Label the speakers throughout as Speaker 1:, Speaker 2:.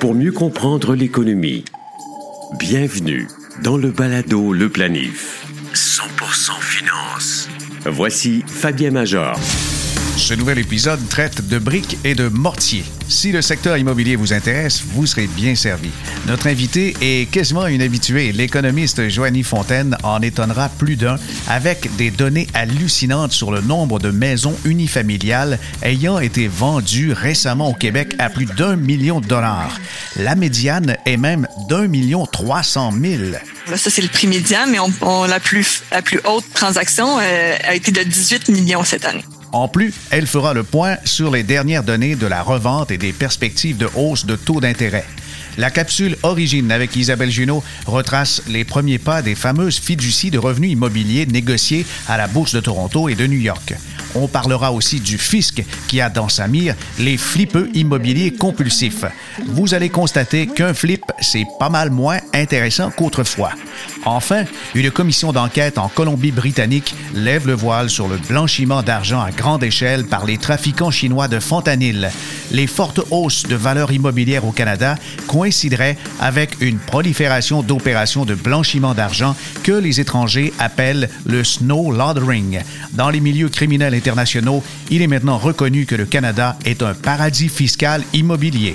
Speaker 1: pour mieux comprendre l'économie. Bienvenue dans le balado Le Planif. 100% finance. Voici Fabien Major.
Speaker 2: Ce nouvel épisode traite de briques et de mortiers. Si le secteur immobilier vous intéresse, vous serez bien servi. Notre invité est quasiment une habituée. L'économiste Joanie Fontaine en étonnera plus d'un avec des données hallucinantes sur le nombre de maisons unifamiliales ayant été vendues récemment au Québec à plus d'un million de dollars. La médiane est même d'un million trois cent mille.
Speaker 3: Ça, c'est le prix médian, mais on, la, plus, la plus haute transaction euh, a été de 18 millions cette année.
Speaker 2: En plus, elle fera le point sur les dernières données de la revente et des perspectives de hausse de taux d'intérêt. La capsule Origine avec Isabelle Junot retrace les premiers pas des fameuses fiducies de revenus immobiliers négociées à la Bourse de Toronto et de New York. On parlera aussi du fisc qui a dans sa mire les flippeux immobiliers compulsifs. Vous allez constater qu'un flip, c'est pas mal moins intéressant qu'autrefois. Enfin, une commission d'enquête en Colombie-Britannique lève le voile sur le blanchiment d'argent à grande échelle par les trafiquants chinois de fentanyl. Les fortes hausses de valeur immobilière au Canada coïncideraient avec une prolifération d'opérations de blanchiment d'argent que les étrangers appellent le snow laundering. Dans les milieux criminels internationaux, il est maintenant reconnu que le Canada est un paradis fiscal immobilier.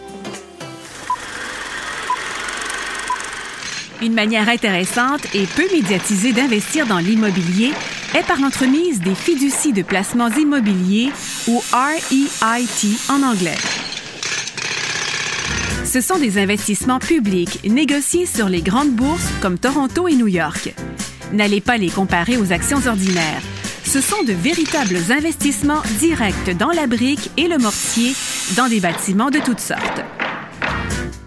Speaker 4: Une manière intéressante et peu médiatisée d'investir dans l'immobilier est par l'entremise des fiducies de placements immobiliers ou REIT en anglais. Ce sont des investissements publics négociés sur les grandes bourses comme Toronto et New York. N'allez pas les comparer aux actions ordinaires. Ce sont de véritables investissements directs dans la brique et le mortier dans des bâtiments de toutes sortes.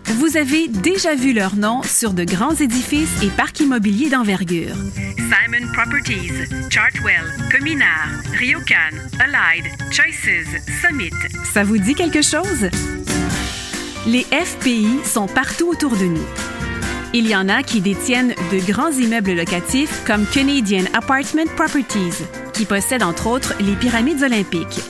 Speaker 4: Vous avez déjà vu leur nom sur de grands édifices et parcs immobiliers d'envergure. Simon Properties, Chartwell, Cominar, Ryokan, Allied, Choices, Summit. Ça vous dit quelque chose? Les FPI sont partout autour de nous. Il y en a qui détiennent de grands immeubles locatifs comme Canadian Apartment Properties, qui possède entre autres les pyramides olympiques.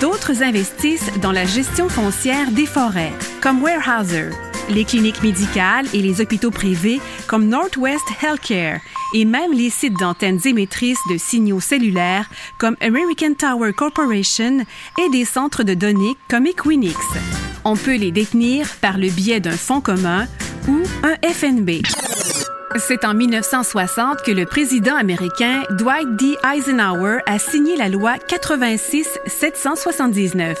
Speaker 4: D'autres investissent dans la gestion foncière des forêts, comme Warehouser, les cliniques médicales et les hôpitaux privés comme Northwest Healthcare et même les sites d'antennes émettrices de signaux cellulaires comme American Tower Corporation et des centres de données comme Equinix. On peut les détenir par le biais d'un fonds commun ou un FNB. C'est en 1960 que le président américain Dwight D. Eisenhower a signé la loi 86-779,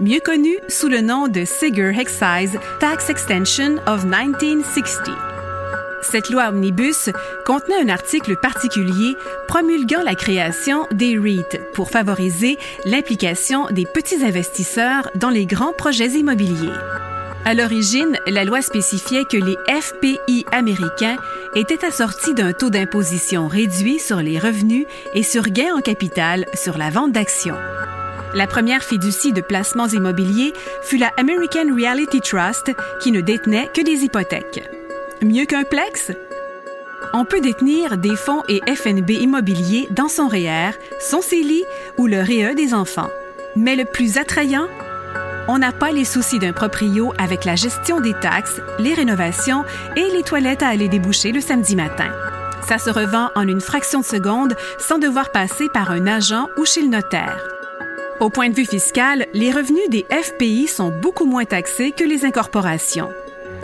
Speaker 4: mieux connue sous le nom de Seger Excise Tax Extension of 1960. Cette loi omnibus contenait un article particulier promulguant la création des REIT pour favoriser l'implication des petits investisseurs dans les grands projets immobiliers. À l'origine, la loi spécifiait que les FPI américains étaient assortis d'un taux d'imposition réduit sur les revenus et sur gains en capital sur la vente d'actions. La première fiducie de placements immobiliers fut la American Reality Trust qui ne détenait que des hypothèques. Mieux qu'un plex? On peut détenir des fonds et FNB immobiliers dans son REER, son CELI ou le REE des enfants. Mais le plus attrayant, on n'a pas les soucis d'un proprio avec la gestion des taxes, les rénovations et les toilettes à aller déboucher le samedi matin. Ça se revend en une fraction de seconde sans devoir passer par un agent ou chez le notaire. Au point de vue fiscal, les revenus des FPI sont beaucoup moins taxés que les incorporations.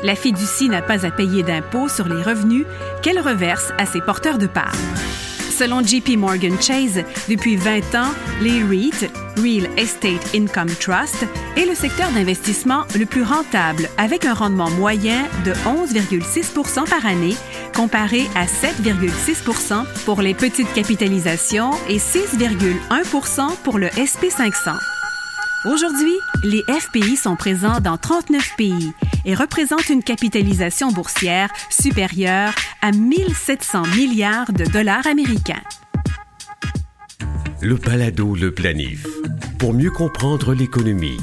Speaker 4: La fiducie n'a pas à payer d'impôts sur les revenus qu'elle reverse à ses porteurs de parts. Selon JP Morgan Chase, depuis 20 ans, les REIT, Real Estate Income Trust, est le secteur d'investissement le plus rentable avec un rendement moyen de 11,6% par année comparé à 7,6% pour les petites capitalisations et 6,1% pour le SP500. Aujourd'hui, les FPI sont présents dans 39 pays et représentent une capitalisation boursière supérieure à 1700 milliards de dollars américains.
Speaker 1: Le Palado le planif. Pour mieux comprendre l'économie,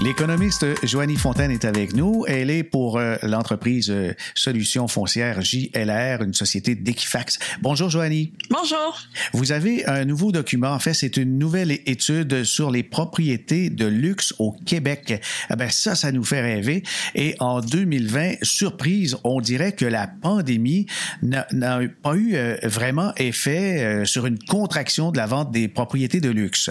Speaker 2: L'économiste Joanie Fontaine est avec nous. Elle est pour euh, l'entreprise euh, Solutions foncières JLR, une société d'Equifax. Bonjour Joanie.
Speaker 3: Bonjour.
Speaker 2: Vous avez un nouveau document. En fait, c'est une nouvelle étude sur les propriétés de luxe au Québec. Ah ben ça, ça nous fait rêver. Et en 2020, surprise, on dirait que la pandémie n'a pas eu euh, vraiment effet sur une contraction de la vente des propriétés de luxe.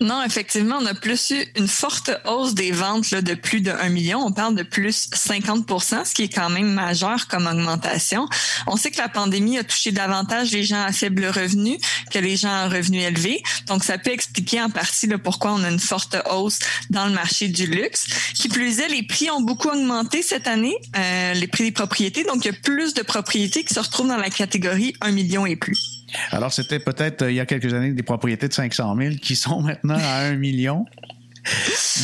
Speaker 3: Non, effectivement, on a plus eu une forte hausse des ventes là, de plus de 1 million. On parle de plus 50% ce qui est quand même majeur comme augmentation. On sait que la pandémie a touché davantage les gens à faible revenu que les gens à revenus élevés. Donc, ça peut expliquer en partie pourquoi on a une forte hausse dans le marché du luxe. Qui plus est, les prix ont beaucoup augmenté cette année, euh, les prix des propriétés. Donc, il y a plus de propriétés qui se retrouvent dans la catégorie 1 million et plus.
Speaker 2: Alors, c'était peut-être euh, il y a quelques années des propriétés de 500 000 qui sont maintenant à 1 million.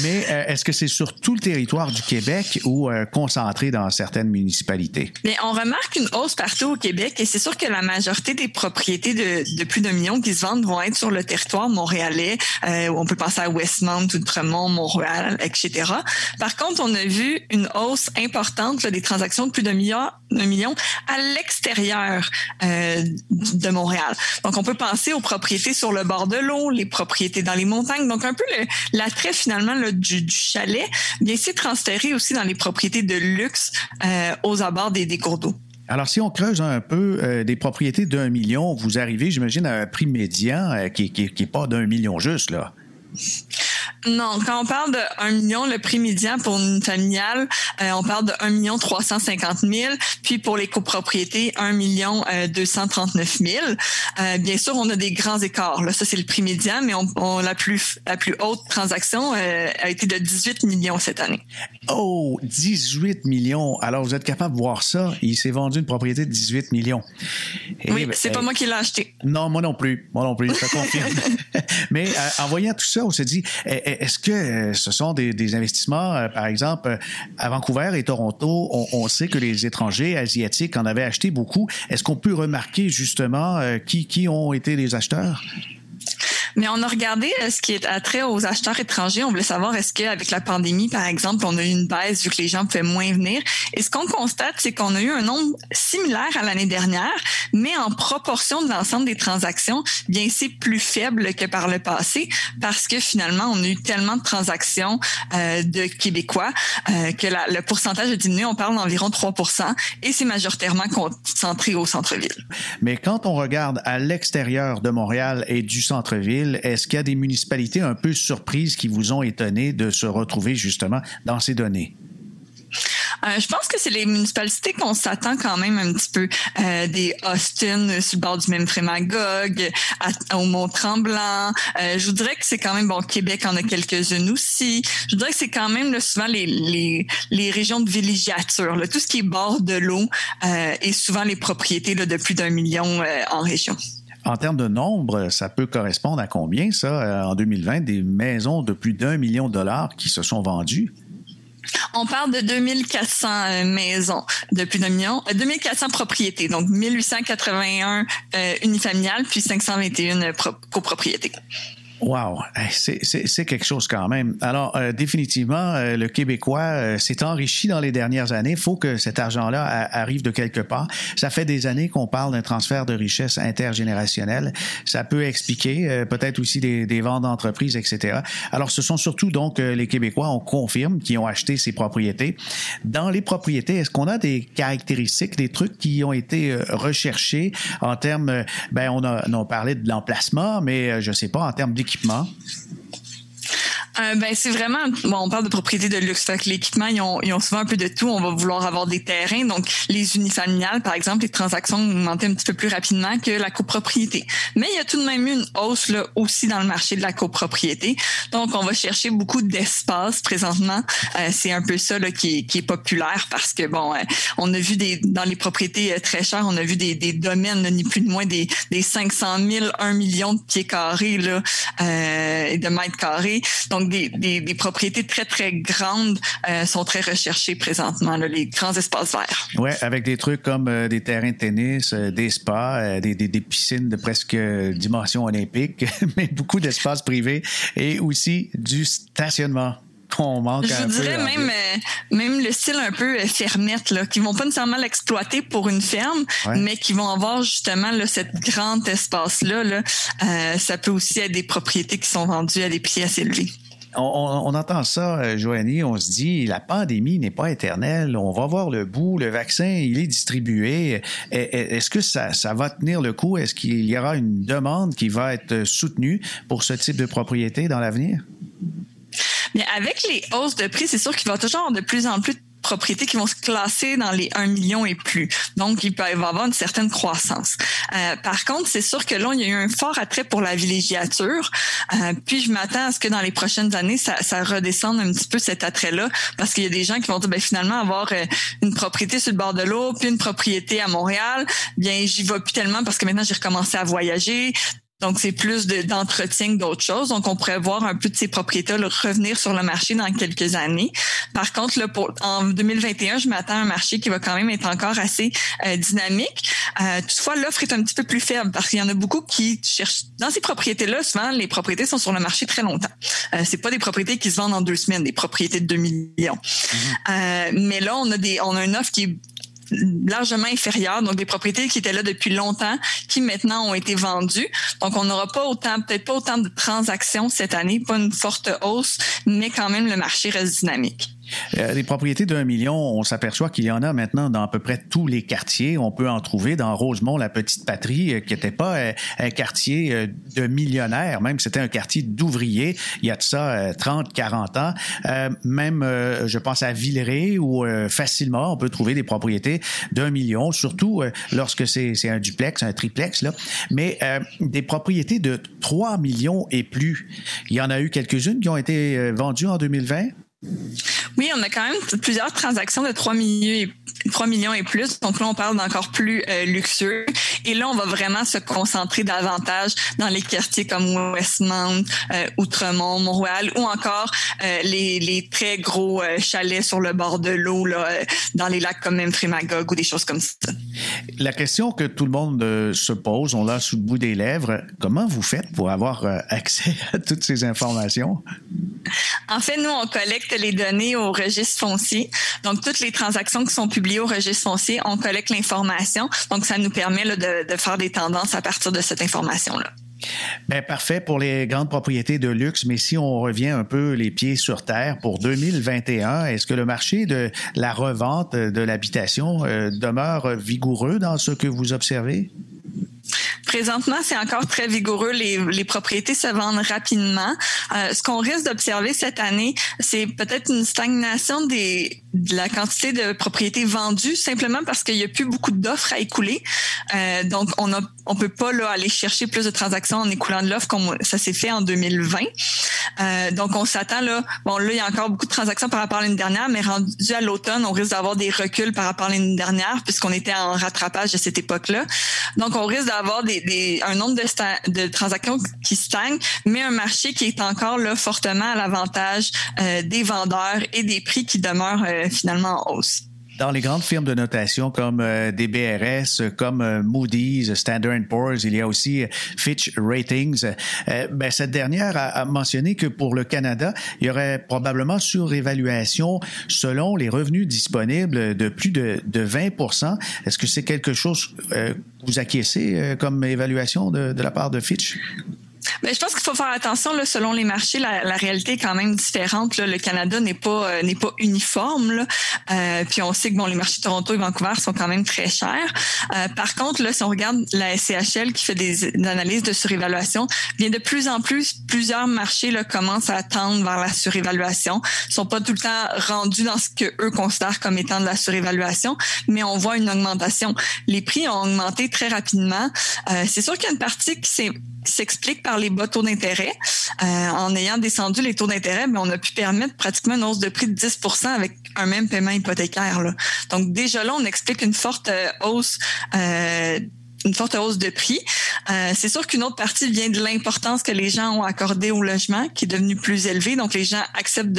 Speaker 2: Mais euh, est-ce que c'est sur tout le territoire du Québec ou euh, concentré dans certaines municipalités?
Speaker 3: Mais on remarque une hausse partout au Québec et c'est sûr que la majorité des propriétés de, de, plus d'un million qui se vendent vont être sur le territoire montréalais. Euh, on peut penser à Westmount, Outremont, Montréal, etc. Par contre, on a vu une hausse importante des transactions de plus d'un million, million à l'extérieur de Montréal. Donc, on peut penser aux propriétés sur le bord de l'eau, les propriétés dans les montagnes. Donc, un peu l'attrait finalement du, chalet, bien c'est transféré aussi dans les propriétés de luxe euh, aux abords des, cours d'eau.
Speaker 2: Alors, si on creuse un peu euh, des propriétés d'un million, vous arrivez, j'imagine, à un prix médian euh, qui n'est pas d'un million juste, là.
Speaker 3: Non, quand on parle de 1 million, le prix médian pour une familiale, euh, on parle de 1 million 350 000. Puis pour les copropriétés, 1 million 239 000. Euh, bien sûr, on a des grands écarts. Là, ça, c'est le prix médian, mais on, la, plus, la plus haute transaction euh, a été de 18 millions cette année.
Speaker 2: Oh, 18 millions. Alors, vous êtes capable de voir ça. Il s'est vendu une propriété de 18 millions.
Speaker 3: oui, ben, c'est pas moi qui l'ai acheté.
Speaker 2: Non, moi non plus. Moi non plus, je confirme. mais en voyant tout ça, on se dit, est-ce que euh, ce sont des, investissements, euh, par exemple, euh, à Vancouver et Toronto, on, sait que les étrangers asiatiques en avaient acheté beaucoup. Est-ce qu'on peut remarquer justement qui, qui ont été les acheteurs?
Speaker 3: Mais on a regardé euh, ce qui est attrait aux acheteurs étrangers. On voulait savoir est-ce qu'avec la pandémie, par exemple, on a eu une baisse vu que les gens pouvaient moins venir? Et ce qu'on constate, c'est qu'on a eu un nombre similaire à l'année dernière, mais en proportion de l'ensemble des transactions, bien c'est plus faible que par le passé parce que finalement, on a eu tellement de transactions euh, de Québécois euh, que le pourcentage a diminué. On parle d'environ 3% et c'est majoritairement concentré au centre-ville.
Speaker 2: Mais quand on regarde à l'extérieur de Montréal et du centre-ville, est-ce qu'il y a des municipalités un peu surprises qui vous ont étonné de se retrouver justement dans ces données?
Speaker 3: Euh, je pense que c'est les municipalités qu'on s'attend quand même un petit peu. Euh, des Austin euh, sur le bord du même Frémagogue, au Mont-Tremblant. je voudrais que c'est quand même, bon, Québec en a quelques-unes aussi. Je voudrais que c'est quand même souvent les, les, régions de villégiature, tout ce qui est bord de l'eau et souvent les propriétés de plus d'un million en région.
Speaker 2: En termes de nombre, ça peut correspondre à combien, ça, euh, en 2020, des maisons de plus d'un million de dollars qui se sont vendues?
Speaker 3: On parle de 2400 euh, maisons de plus d'un million, 2400 euh, propriétés, donc 1881 unifamiliales, puis 521 copropriétés.
Speaker 2: Wow, c'est quelque chose quand même. Alors, euh, définitivement, euh, le Québécois euh, s'est enrichi dans les dernières années. Il faut que cet argent-là arrive de quelque part. Ça fait des années qu'on parle d'un transfert de richesse intergénérationnel. Ça peut expliquer peut-être aussi des, des ventes d'entreprises, etc. Alors, ce sont surtout donc les Québécois, on confirme, qui ont acheté ces propriétés. Dans les propriétés, est-ce qu'on a des caractéristiques, des trucs qui ont été recherchés en termes, ben on a, on a parlé de l'emplacement, mais je sais pas, en termes d'équipement
Speaker 3: Euh, ben c'est vraiment bon, on parle de propriété de luxe. Fait que l'équipement ils ont, ils ont souvent un peu de tout. On va vouloir avoir des terrains, donc les unifamiliales par exemple, les transactions ont augmenté un petit peu plus rapidement que la copropriété. Mais il y a tout de même eu une hausse là aussi dans le marché de la copropriété. Donc on va chercher beaucoup d'espace présentement. Euh, c'est un peu ça là, qui, est, qui est populaire parce que bon, euh, on a vu des dans les propriétés euh, très chères, on a vu des, des domaines ni plus ni moins des, des 500 000, 1 million de pieds carrés là et de mètres carrés. Donc des, propriétés très, très grandes euh, sont très recherchées présentement, les grands espaces verts.
Speaker 2: Oui, avec des trucs comme euh, des terrains de tennis, euh, des spas, des, piscines de presque dimension olympique, mais beaucoup d'espaces privés et aussi du stationnement. On manque
Speaker 3: Je
Speaker 2: vous
Speaker 3: dirais même, même le style un peu fermette, là, qui vont pas nécessairement l'exploiter pour une ferme, mais qui vont avoir justement là, cet grand espace-là. Là. ça peut aussi être des propriétés qui sont vendues à des prix assez élevés
Speaker 2: on, entend ça, euh, Joanie, on se dit la pandémie n'est pas éternelle, on va voir le bout, le vaccin, il est distribué. Est-ce que ça, va tenir le coup? Est-ce qu'il y aura une demande qui va être soutenue pour ce type de propriété dans l'avenir?
Speaker 3: Mais avec les hausses de prix, c'est sûr qu'il va toujours avoir de plus en plus propriétés qui vont se classer dans les 1 million et plus. Donc, il peut y avoir une certaine croissance. Euh, par contre, c'est sûr que là, il y a eu un fort attrait pour la villégiature. Euh, puis, je m'attends à ce que dans les prochaines années, ça, ça redescende un petit peu cet attrait-là, parce qu'il y a des gens qui vont dire, ben, finalement, avoir euh, une propriété sur le bord de l'eau, puis une propriété à Montréal, bien, j'y vais plus tellement parce que maintenant, j'ai recommencé à voyager. Donc, c'est plus d'entretien que d'autres choses. Donc, on pourrait voir un peu de ces propriétés revenir sur le marché dans quelques années. Par contre, là, pour, en 2021, je m'attends à un marché qui va quand même être encore assez euh, dynamique. Euh, toutefois, l'offre est un petit peu plus faible parce qu'il y en a beaucoup qui cherchent... Dans ces propriétés-là, souvent, les propriétés sont sur le marché très longtemps. Euh, c'est pas des propriétés qui se vendent en deux semaines, des propriétés de 2 millions. Mm-hmm. Euh, mais là, on a, des, on a une offre qui est largement inférieure, donc des propriétés qui étaient là depuis longtemps, qui maintenant ont été vendues. Donc, on n'aura pas autant, peut-être pas autant de transactions cette année, pas une forte hausse, mais quand même le marché reste dynamique.
Speaker 2: Euh, les propriétés d'un million, on s'aperçoit qu'il y en a maintenant dans à peu près tous les quartiers. On peut en trouver dans Rosemont, la petite patrie, euh, qui n'était pas euh, un quartier de millionnaires, même c'était un quartier d'ouvriers. Il y a de ça 30, 40 ans. même, je pense à Villeray, où facilement on peut trouver des propriétés d'un million, surtout lorsque c'est un duplex, un triplex. Là. Mais des propriétés de 3 millions et plus, il y en a eu quelques-unes qui ont été vendues en 2020.
Speaker 3: Oui, on a quand même plusieurs transactions de 3 millions et, 3 millions et plus. Donc là, on parle d'encore plus euh, luxueux. Et là, on va vraiment se concentrer davantage dans les quartiers comme Westmount, euh, Outremont, Montréal ou encore euh, les, très gros chalets sur le bord de l'eau, dans les lacs comme même Frémagogue ou des choses comme ça.
Speaker 2: La question que tout le monde se pose, on l'a sous le bout des lèvres, comment vous faites pour avoir accès à toutes ces informations?
Speaker 3: En fait, nous, on collecte les données au registre foncier. Donc, toutes les transactions qui sont publiées au registre foncier, on collecte l'information. Donc, ça nous permet de, faire des tendances à partir de cette information-là.
Speaker 2: Bien, parfait pour les grandes propriétés de luxe, mais si on revient un peu les pieds sur terre pour 2021, est-ce que le marché de la revente de l'habitation euh, demeure vigoureux dans ce que vous observez?
Speaker 3: Présentement, c'est encore très vigoureux. Les, les propriétés se vendent rapidement. Euh, ce qu'on risque d'observer cette année, c'est peut-être une stagnation des, de la quantité de propriétés vendues, simplement parce qu'il n'y a plus beaucoup d'offres à écouler. Euh, donc, on a, on peut pas là aller chercher plus de transactions en écoulant de l'offre comme ça s'est fait en 2020. Euh, donc, on s'attend là. Bon, là, il y a encore beaucoup de transactions par rapport à l'année dernière, mais rendu à l'automne, on risque d'avoir des reculs par rapport à l'année dernière, puisqu'on était en rattrapage de cette époque-là. Donc, on risque d'avoir des un nombre de, transactions qui stagne, mais un marché qui est encore là fortement à l'avantage euh, des vendeurs et des prix qui demeurent euh, finalement en hausse.
Speaker 2: Dans les grandes firmes de notation comme euh, DBRS, comme euh, Moody's, Standard Poor's, il y a aussi Fitch Ratings. ben, cette dernière a, mentionné que pour le Canada, il y aurait probablement surévaluation selon les revenus disponibles de plus de, de 20 Est-ce que c'est quelque chose que vous acquiescez comme évaluation de la part de Fitch?
Speaker 3: Ben, je pense qu'il faut faire attention là, selon les marchés, la, la réalité est quand même différente. Là. Le Canada n'est pas euh, pas uniforme. Là. Euh, puis on sait que bon, les marchés de Toronto et Vancouver sont quand même très chers. Euh, par contre, là, si on regarde la SCHL qui fait des, des, analyses de surévaluation, bien de plus en plus, plusieurs marchés là, commencent à tendre vers la surévaluation. Ils sont pas tout le temps rendus dans ce que eux considèrent comme étant de la surévaluation, mais on voit une augmentation. Les prix ont augmenté très rapidement. Euh, c'est sûr qu'il y a une partie qui s'est s'explique par les bas taux d'intérêt. Euh, en ayant descendu les taux d'intérêt, mais on a pu permettre pratiquement une hausse de prix de 10% avec un même paiement hypothécaire. Là. Donc déjà là, on explique une forte euh, hausse. Euh, une forte hausse de prix. Euh, c'est sûr qu'une autre partie vient de l'importance que les gens ont accordée au logement, qui est devenu plus élevé. Donc, les gens acceptent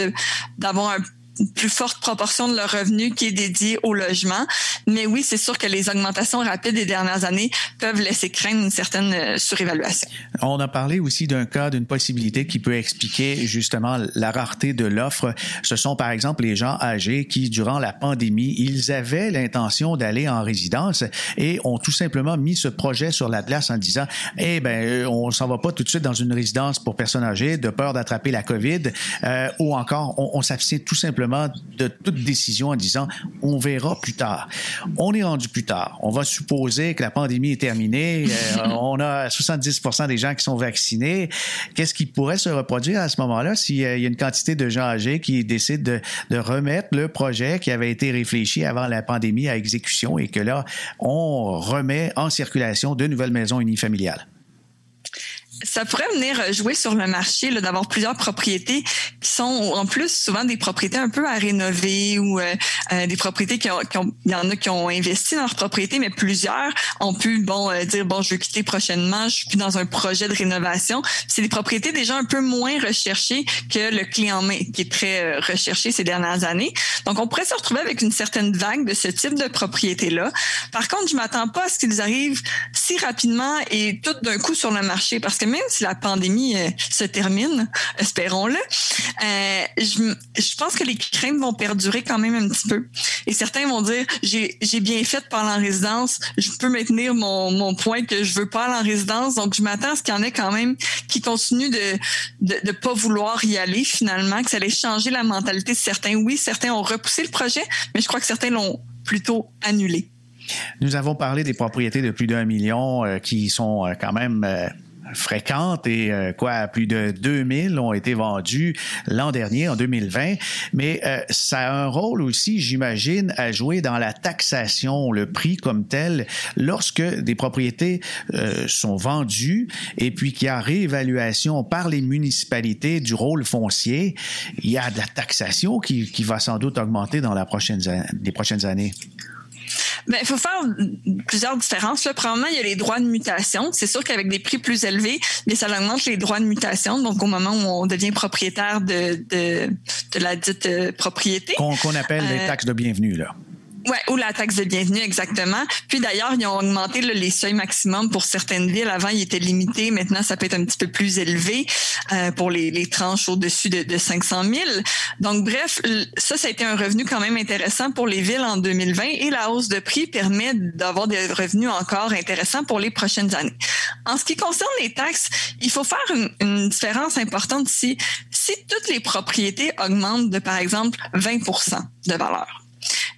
Speaker 3: d'avoir un plus forte proportion de leur revenu qui est dédiée au logement. Mais oui, c'est sûr que les augmentations rapides des dernières années peuvent laisser craindre une certaine euh, surévaluation.
Speaker 2: On a parlé aussi d'un cas, d'une possibilité qui peut expliquer justement la rareté de l'offre. Ce sont par exemple les gens âgés qui, durant la pandémie, ils avaient l'intention d'aller en résidence et ont tout simplement mis ce projet sur la glace en disant, eh ben, euh, on s'en va pas tout de suite dans une résidence pour personnes âgées de peur d'attraper la COVID, euh, ou encore on, on tout simplement de toute décision en disant on verra plus tard. On est rendu plus tard. On va supposer que la pandémie est terminée. Euh, on a 70% des gens qui sont vaccinés. Qu'est-ce qui pourrait se reproduire à ce moment-là s'il y a une quantité de gens âgés qui décident de, de remettre le projet qui avait été réfléchi avant la pandémie à exécution et que là, on remet en circulation de nouvelles maisons unifamiliales?
Speaker 3: Ça pourrait venir jouer sur le marché d'avoir plusieurs propriétés qui sont en plus souvent des propriétés un peu à rénover ou euh, euh, des propriétés qui ont, qui ont, il y en a qui ont investi dans leur propriété mais plusieurs ont pu bon euh, dire bon je veux quitter prochainement je suis plus dans un projet de rénovation. C'est des propriétés déjà un peu moins recherchées que le clé en main qui est très recherché ces dernières années. Donc on pourrait se retrouver avec une certaine vague de ce type de propriété là par contre je m'attends pas à ce qu'ils arrivent si rapidement et tout d'un coup sur le marché parce que même si la pandémie euh, se termine, espérons-le, euh, je, pense que les craintes vont perdurer quand même un petit peu. Et certains vont dire, j'ai bien fait de pas aller en résidence, je peux maintenir mon, point que je veux pas aller en résidence, donc je m'attends à ce qu'il y en ait quand même qui continuent de, de, de pas vouloir y aller finalement, que ça allait changer la mentalité de certains. Oui, certains ont repoussé le projet, mais je crois que certains l'ont plutôt annulé.
Speaker 2: Nous avons parlé des propriétés de plus d'un million euh, qui sont quand même fréquentes et euh, quoi, plus de 2000 ont été vendus l'an dernier, en 2020. Mais euh, ça a un rôle aussi, j'imagine, à jouer dans la taxation, le prix comme tel, lorsque des propriétés euh, sont vendues et puis qu'il y a réévaluation par les municipalités du rôle foncier, il y a de la taxation qui, qui va sans doute augmenter dans la prochaine, les prochaines années.
Speaker 3: Ben, il faut faire plusieurs différences. Là, premièrement, il y a les droits de mutation. C'est sûr qu'avec des prix plus élevés, mais ça augmente les droits de mutation. Donc, au moment où on devient propriétaire de, de, de la dite euh, propriété.
Speaker 2: Qu'on qu appelle euh, les taxes de bienvenue, là.
Speaker 3: Ouais, ou la taxe de bienvenue, exactement. Puis d'ailleurs, ils ont augmenté là, les seuils maximum pour certaines villes. Avant, ils étaient limités. Maintenant, ça peut être un petit peu plus élevé euh, pour les, les tranches au-dessus de, de 500 000. Donc, bref, ça, ça a été un revenu quand même intéressant pour les villes en 2020 et la hausse de prix permet d'avoir des revenus encore intéressants pour les prochaines années. En ce qui concerne les taxes, il faut faire une, une différence importante ici. Si toutes les propriétés augmentent de, par exemple, 20% de valeur,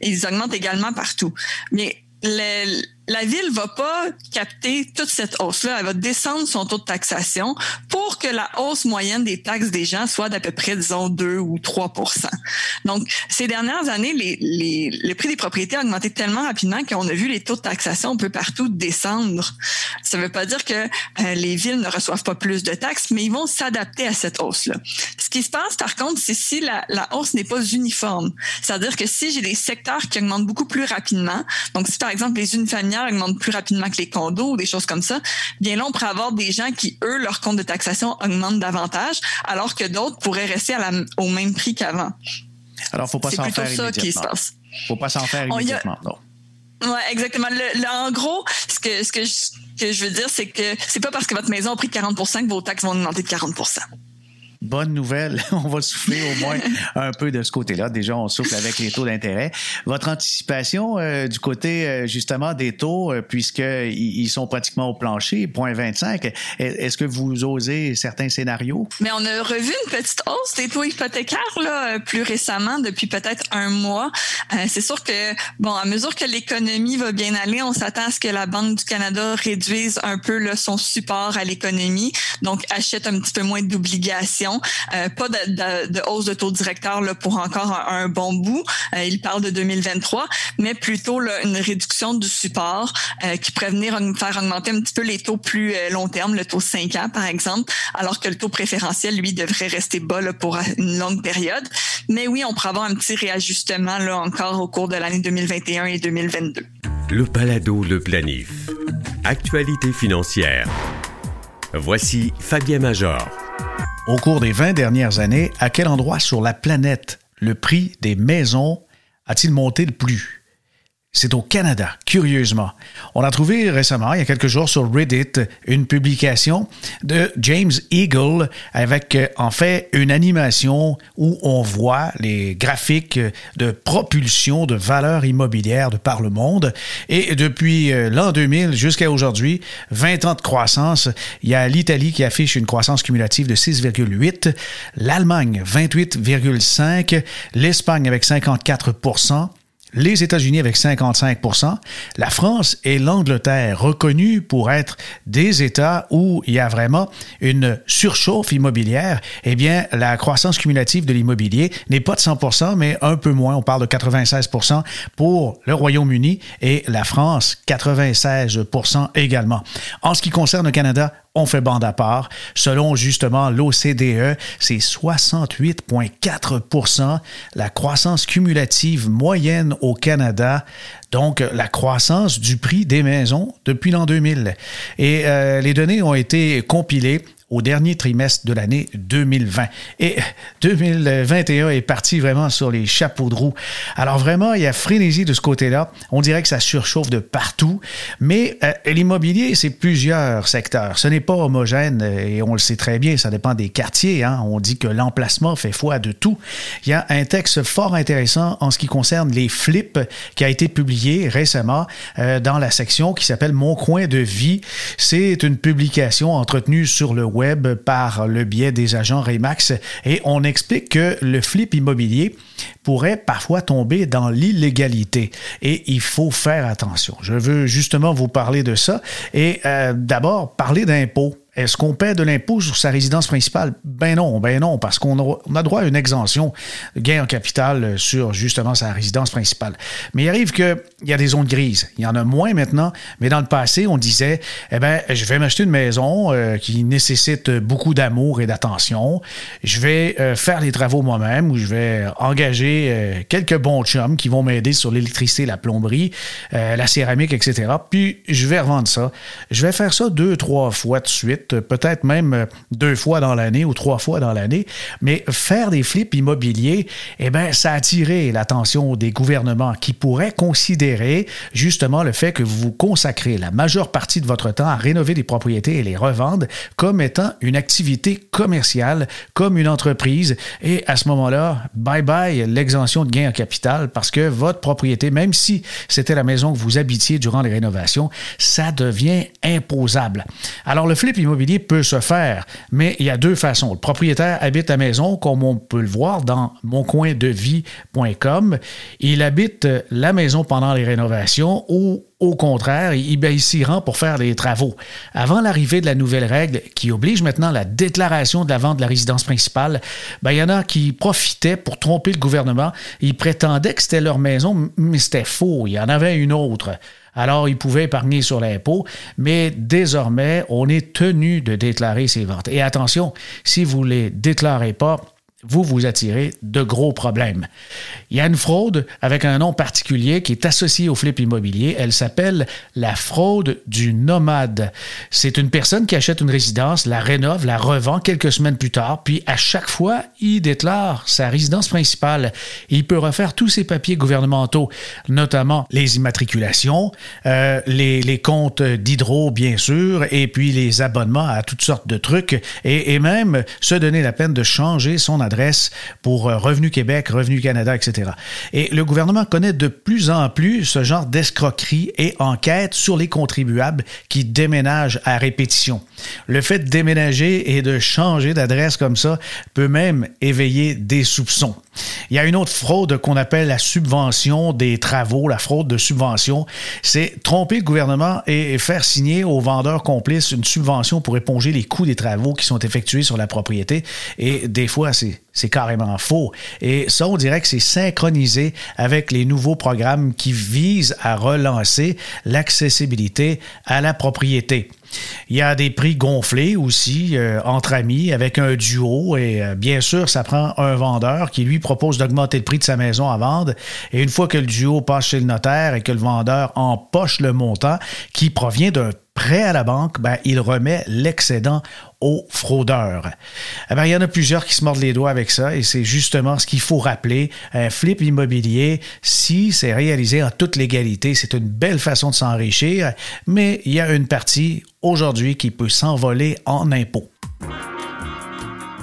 Speaker 3: ils augmentent également partout. Mais le, la ville va pas capter toute cette hausse-là. Elle va descendre son taux de taxation pour que la hausse moyenne des taxes des gens soit d'à peu près, disons, 2 ou 3% Donc, ces dernières années, les, les, le prix des propriétés a augmenté tellement rapidement qu'on a vu les taux de taxation un peu partout descendre. Ça veut pas dire que euh, les villes ne reçoivent pas plus de taxes, mais ils vont s'adapter à cette hausse-là. Ce qui se passe, par contre, c'est si la, la hausse n'est pas uniforme. C'est-à-dire que si j'ai des secteurs qui augmentent beaucoup plus rapidement, donc si par exemple les unifamiliales augmentent plus rapidement que les condos ou des choses comme ça, bien là, on pourrait avoir des gens qui, eux, leur compte de taxation augmente davantage, alors que d'autres pourraient rester à la, au même prix qu'avant.
Speaker 2: Alors, faut pas s'en faire
Speaker 3: ça qui se passe.
Speaker 2: Faut pas s'en faire immédiatement, non.
Speaker 3: Ouais, exactement. Le, le, en gros, ce que ce que je, que je veux dire, c'est que c'est pas parce que votre maison a pris 40% que vos taxes vont augmenter de 40
Speaker 2: bonne nouvelle. on va souffler au moins un peu de ce côté-là. Déjà, on souffle avec les taux d'intérêt. Votre anticipation euh, du côté euh, justement des taux, euh, puisqu'ils ils sont pratiquement au plancher, 0.25, est-ce que vous osez certains scénarios?
Speaker 3: Mais on a revu une petite hausse des taux hypothécaires là, plus récemment, depuis peut-être un mois. C'est sûr que, bon, à mesure que l'économie va bien aller, on s'attend à ce que la Banque du Canada réduise un peu là, son support à l'économie, donc achète un petit peu moins d'obligations. Euh, pas de, hausse de taux directeur pour encore un, bon bout. Euh, il parle de 2023, mais plutôt une réduction du support euh, qui pourrait venir faire augmenter un petit peu les taux plus long terme, le taux 5 ans par exemple, alors que le taux préférentiel, lui, devrait rester bas pour une longue période. Mais oui, on pourrait avoir un petit réajustement encore au cours de l'année 2021 et 2022.
Speaker 1: Le Palado, le planif. Actualité financière. Voici Fabien Major.
Speaker 2: Au cours des 20 dernières années, à quel endroit sur la planète le prix des maisons a-t-il monté le plus? C'est au Canada, curieusement. On a trouvé récemment, il y a quelques jours sur Reddit, une publication de James Eagle avec euh, en fait une animation où on voit les graphiques de propulsion de valeurs immobilières de par le monde. Et depuis euh, l'an 2000 jusqu'à aujourd'hui, 20 ans de croissance. Il y a l'Italie qui affiche une croissance cumulative de 6,8, l'Allemagne 28,5, l'Espagne avec 54 les États-Unis avec 55% la France et l'Angleterre reconnus pour être des États où il y a vraiment une surchauffe immobilière, eh bien, la croissance cumulative de l'immobilier n'est pas de 100% mais un peu moins. On parle de 96% pour le Royaume-Uni et la France, 96% également. En ce qui concerne le Canada, on fait bande à part. Selon justement l'OCDE, c'est 68,4% la croissance cumulative moyenne au Canada. Donc, la croissance du prix des maisons depuis l'an 2000. Et euh, les données ont été compilées au dernier trimestre de l'année 2020. Et 2021 est parti vraiment sur les chapeaux de roue. Alors vraiment, il y a frénésie de ce côté-là. On dirait que ça surchauffe de partout. Mais euh, l'immobilier, c'est plusieurs secteurs. Ce n'est pas homogène et on le sait très bien, ça dépend des quartiers. Hein. On dit que l'emplacement fait foi de tout. Il y a un texte fort intéressant en ce qui concerne les flips qui a été publié récemment euh, dans la section qui s'appelle Mon coin de vie. C'est une publication entretenue sur le web par le biais des agents Remax et on explique que le flip immobilier pourrait parfois tomber dans l'illégalité et il faut faire attention. Je veux justement vous parler de ça et euh, d'abord parler d'impôts. Est-ce qu'on paie de l'impôt sur sa résidence principale? Ben non, ben non, parce qu'on a, droit à une exemption de gain en capital sur justement sa résidence principale. Mais il arrive qu'il y a des zones grises. Il y en a moins maintenant, mais dans le passé, on disait, eh ben, je vais m'acheter une maison euh, qui nécessite beaucoup d'amour et d'attention. Je vais euh, faire les travaux moi-même ou je vais engager euh, quelques bons chums qui vont m'aider sur l'électricité, la plomberie, la céramique, etc. Puis je vais revendre ça. Je vais faire ça deux, trois fois de suite peut-être même deux fois dans l'année ou trois fois dans l'année. Mais faire des flips immobiliers, eh bien, ça a attiré l'attention des gouvernements qui pourraient considérer justement le fait que vous consacrez la majeure partie de votre temps à rénover des propriétés et les revendre comme étant une activité commerciale, comme une entreprise. Et à ce moment-là, bye bye l'exemption de gain en capital parce que votre propriété, même si c'était la maison que vous habitiez durant les rénovations, ça devient imposable. Alors le flip immobilier peut se faire, mais il y a deux façons. Le propriétaire habite la maison, comme on peut le voir dans moncoindevie.com. Il habite la maison pendant les rénovations ou au contraire, il, s'y rend pour faire des travaux. Avant l'arrivée de la nouvelle règle qui oblige maintenant la déclaration de la vente de la résidence principale, ben, il y en a qui profitaient pour tromper le gouvernement. Ils prétendaient que c'était leur maison, mais c'était faux. Il y en avait une autre. Alors, ils pouvaient épargner sur l'impôt, mais désormais, on est tenu de déclarer ces ventes. Et attention, si vous ne les déclarez pas, vous vous attirez de gros problèmes. Il y a une fraude avec un nom particulier qui est associé au flip immobilier. Elle s'appelle la fraude du nomade. C'est une personne qui achète une résidence, la rénove, la revend quelques semaines plus tard, puis à chaque fois, il déclare sa résidence principale. Il peut refaire tous ses papiers gouvernementaux, notamment les immatriculations, euh, les, les, comptes d'hydro, bien sûr, et puis les abonnements à toutes sortes de trucs, et, et même se donner la peine de changer son adresse pour euh, Revenu Québec, Revenu Canada, etc. Et le gouvernement connaît de plus en plus ce genre d'escroquerie et enquête sur les contribuables qui déménagent à répétition. Le fait de déménager et de changer d'adresse comme ça peut même éveiller des soupçons. Il y a une autre fraude qu'on appelle la subvention des travaux, la fraude de subvention. C'est tromper le gouvernement et faire signer aux vendeurs complices une subvention pour éponger les coûts des travaux qui sont effectués sur la propriété. Et des fois, c'est c'est carrément faux. Et ça, on dirait que c'est synchronisé avec les nouveaux programmes qui visent à relancer l'accessibilité à la propriété. Il y a des prix gonflés aussi euh, entre amis avec un duo et euh, bien sûr, ça prend un vendeur qui lui propose d'augmenter le prix de sa maison à vendre et une fois que le duo passe chez le notaire et que le vendeur empoche le montant qui provient d'un prêt à la banque, ben, il remet l'excédent aux fraudeurs. Eh il y en a plusieurs qui se mordent les doigts avec ça et c'est justement ce qu'il faut rappeler. Un flip immobilier, si c'est réalisé en toute légalité, c'est une belle façon de s'enrichir, mais il y a une partie aujourd'hui qui peut s'envoler en impôts.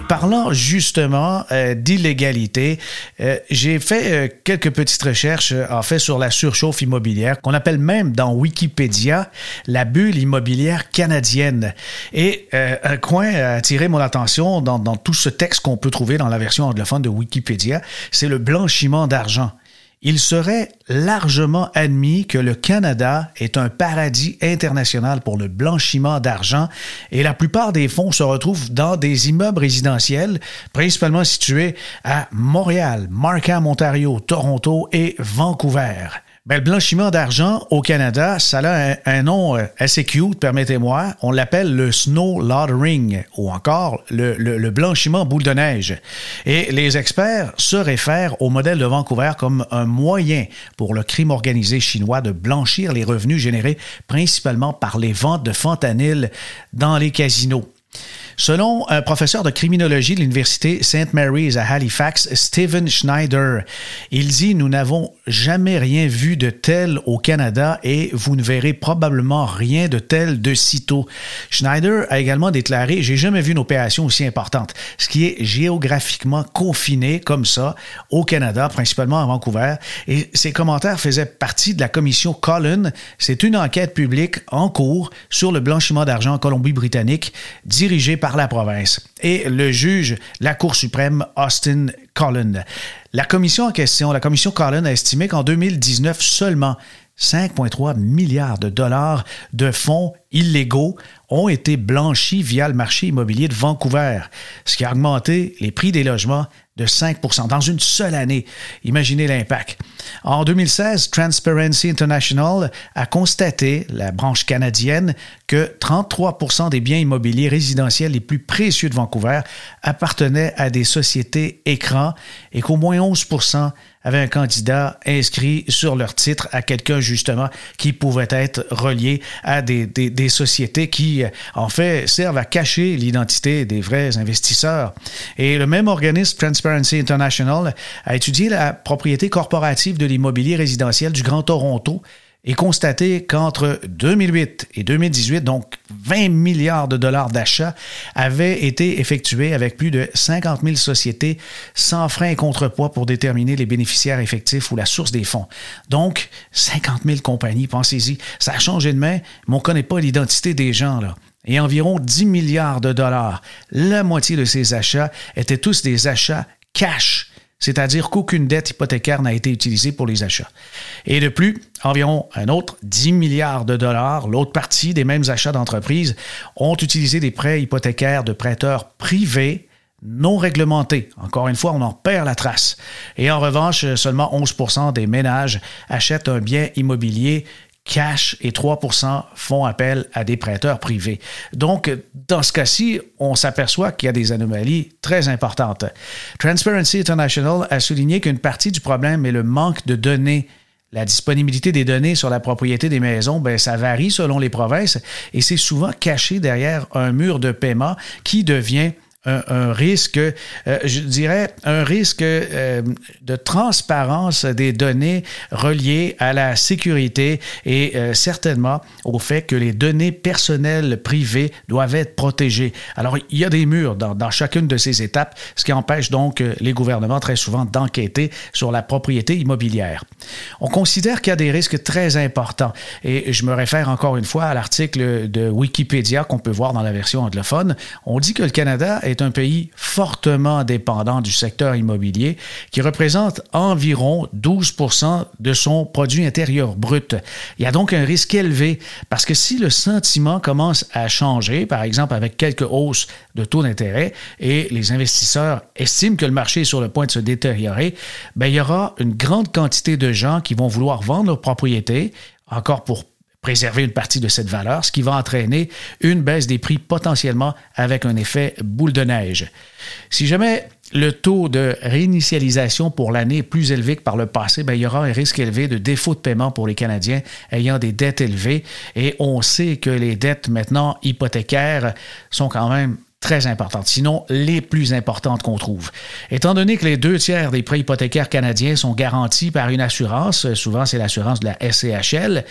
Speaker 2: Parlant justement euh, d'illégalité, euh, j'ai fait euh, quelques petites recherches en fait sur la surchauffe immobilière qu'on appelle même dans Wikipédia la bulle immobilière canadienne. Et un coin a attiré mon attention dans, dans tout ce texte qu'on peut trouver dans la version anglophone de Wikipédia, c'est le blanchiment d'argent il serait largement admis que le Canada est un paradis international pour le blanchiment d'argent et la plupart des fonds se retrouvent dans des immeubles résidentiels, principalement situés à Montréal, Markham, Ontario, Toronto et Vancouver. Ben, le blanchiment d'argent au Canada, ça a un, nom euh, assez cute, permettez-moi. On l'appelle le snow laundering ou encore le, le, blanchiment boule de neige. Et les experts se réfèrent au modèle de Vancouver comme un moyen pour le crime organisé chinois de blanchir les revenus générés principalement par les ventes de fentanyl dans les casinos. Selon un professeur de criminologie de l'Université St. Mary's à Halifax, Stephen Schneider, il dit Nous n'avons jamais rien vu de tel au Canada et vous ne verrez probablement rien de tel de sitôt. Schneider a également déclaré J'ai jamais vu une opération aussi importante, ce qui est géographiquement confiné comme ça au Canada, principalement à Vancouver. Et ses commentaires faisaient partie de la commission Collin. C'est une enquête publique en cours sur le blanchiment d'argent en Colombie-Britannique dirigée par la province. Et le juge, la Cour suprême, Austin Collin. La commission en question, la commission Collin a estimé qu'en 2019 seulement 5,3 milliards de dollars de fonds illégaux ont été blanchis via le marché immobilier de Vancouver, ce qui a augmenté les prix des logements de 5% dans une seule année. Imaginez l'impact. En 2016, Transparency International a constaté, la branche canadienne, que 33% des biens immobiliers résidentiels les plus précieux de Vancouver appartenaient à des sociétés écrans et qu'au moins 11 avaient un candidat inscrit sur leur titre à quelqu'un justement qui pouvait être relié à des, des sociétés qui, en fait, servent à cacher l'identité des vrais investisseurs. Et le même organisme, Transparency International, a étudié la propriété corporative de l'immobilier résidentiel du Grand Toronto et constaté qu'entre 2008 et 2018, donc 20 milliards de dollars d'achats avaient été effectués avec plus de 50 000 sociétés sans frein et contrepoids pour déterminer les bénéficiaires effectifs ou la source des fonds. Donc, 50 000 compagnies, pensez-y, ça a changé de main, mais on ne connaît pas l'identité des gens, là et environ 10 milliards de dollars. La moitié de ces achats étaient tous des achats cash c'est-à-dire qu'aucune dette hypothécaire n'a été utilisée pour les achats. Et de plus, environ un autre 10 milliards de dollars, l'autre partie des mêmes achats d'entreprises, ont utilisé des prêts hypothécaires de prêteurs privés non réglementés. Encore une fois, on en perd la trace. Et en revanche, seulement 11% des ménages achètent un bien immobilier cash et 3% font appel à des prêteurs privés. Donc, dans ce cas-ci, on s'aperçoit qu'il y a des anomalies très importantes. Transparency International a souligné qu'une partie du problème est le manque de données la disponibilité des données sur la propriété des maisons, ben, ça varie selon les provinces et c'est souvent caché derrière un mur de paiement qui devient un, risque, euh, je dirais, un risque euh, de transparence des données reliées à la sécurité et euh, certainement au fait que les données personnelles privées doivent être protégées. Alors, il y a des murs dans, dans chacune de ces étapes, ce qui empêche donc les gouvernements très souvent d'enquêter sur la propriété immobilière. On considère qu'il y a des risques très importants et je me réfère encore une fois à l'article de Wikipédia qu'on peut voir dans la version anglophone. On dit que le Canada est un pays fortement dépendant du secteur immobilier qui représente environ 12 de son produit intérieur brut. Il y a donc un risque élevé parce que si le sentiment commence à changer, par exemple avec quelques hausses de taux d'intérêt et les investisseurs estiment que le marché est sur le point de se détériorer, ben, il y aura une grande quantité de gens qui vont vouloir vendre leur propriété encore pour préserver une partie de cette valeur, ce qui va entraîner une baisse des prix potentiellement avec un effet boule de neige. Si jamais le taux de réinitialisation pour l'année est plus élevé que par le passé, bien, il y aura un risque élevé de défaut de paiement pour les Canadiens ayant des dettes élevées. Et on sait que les dettes maintenant hypothécaires sont quand même très importantes, sinon les plus importantes qu'on trouve. Étant donné que les deux tiers des prêts hypothécaires canadiens sont garantis par une assurance, souvent c'est l'assurance de la SCHL,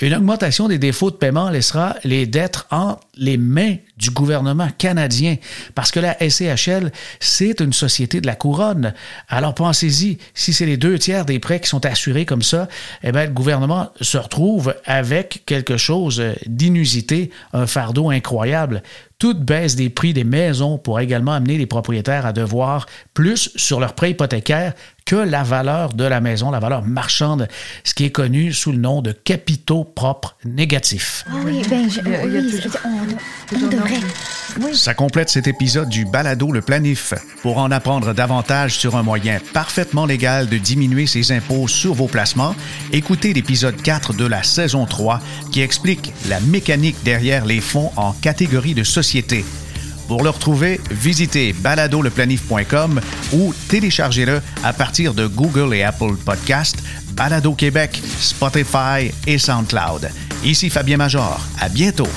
Speaker 2: une augmentation des défauts de paiement laissera les dettes entre les mains du gouvernement canadien, parce que la SCHL, c'est une société de la couronne. Alors pensez-y, si c'est les deux tiers des prêts qui sont assurés comme ça, eh bien, le gouvernement se retrouve avec quelque chose d'inusité, un fardeau incroyable. Toute baisse des prix des maisons pourrait également amener les propriétaires à devoir plus sur leurs prêts hypothécaires que la valeur de la maison, la valeur marchande, ce qui est connu sous le nom de capitaux propres négatifs.
Speaker 5: Ah oui, on, devrait.
Speaker 2: Ça complète cet épisode du Balado Le Planif. Pour en apprendre davantage sur un moyen parfaitement légal de diminuer ses impôts sur vos placements, écoutez l'épisode 4 de la saison 3 qui explique la mécanique derrière les fonds en catégorie de société. Pour le retrouver, visitez baladoleplanif.com ou téléchargez-le à partir de Google et Apple Podcasts, Balado Québec, Spotify et SoundCloud. Ici Fabien Major. À bientôt.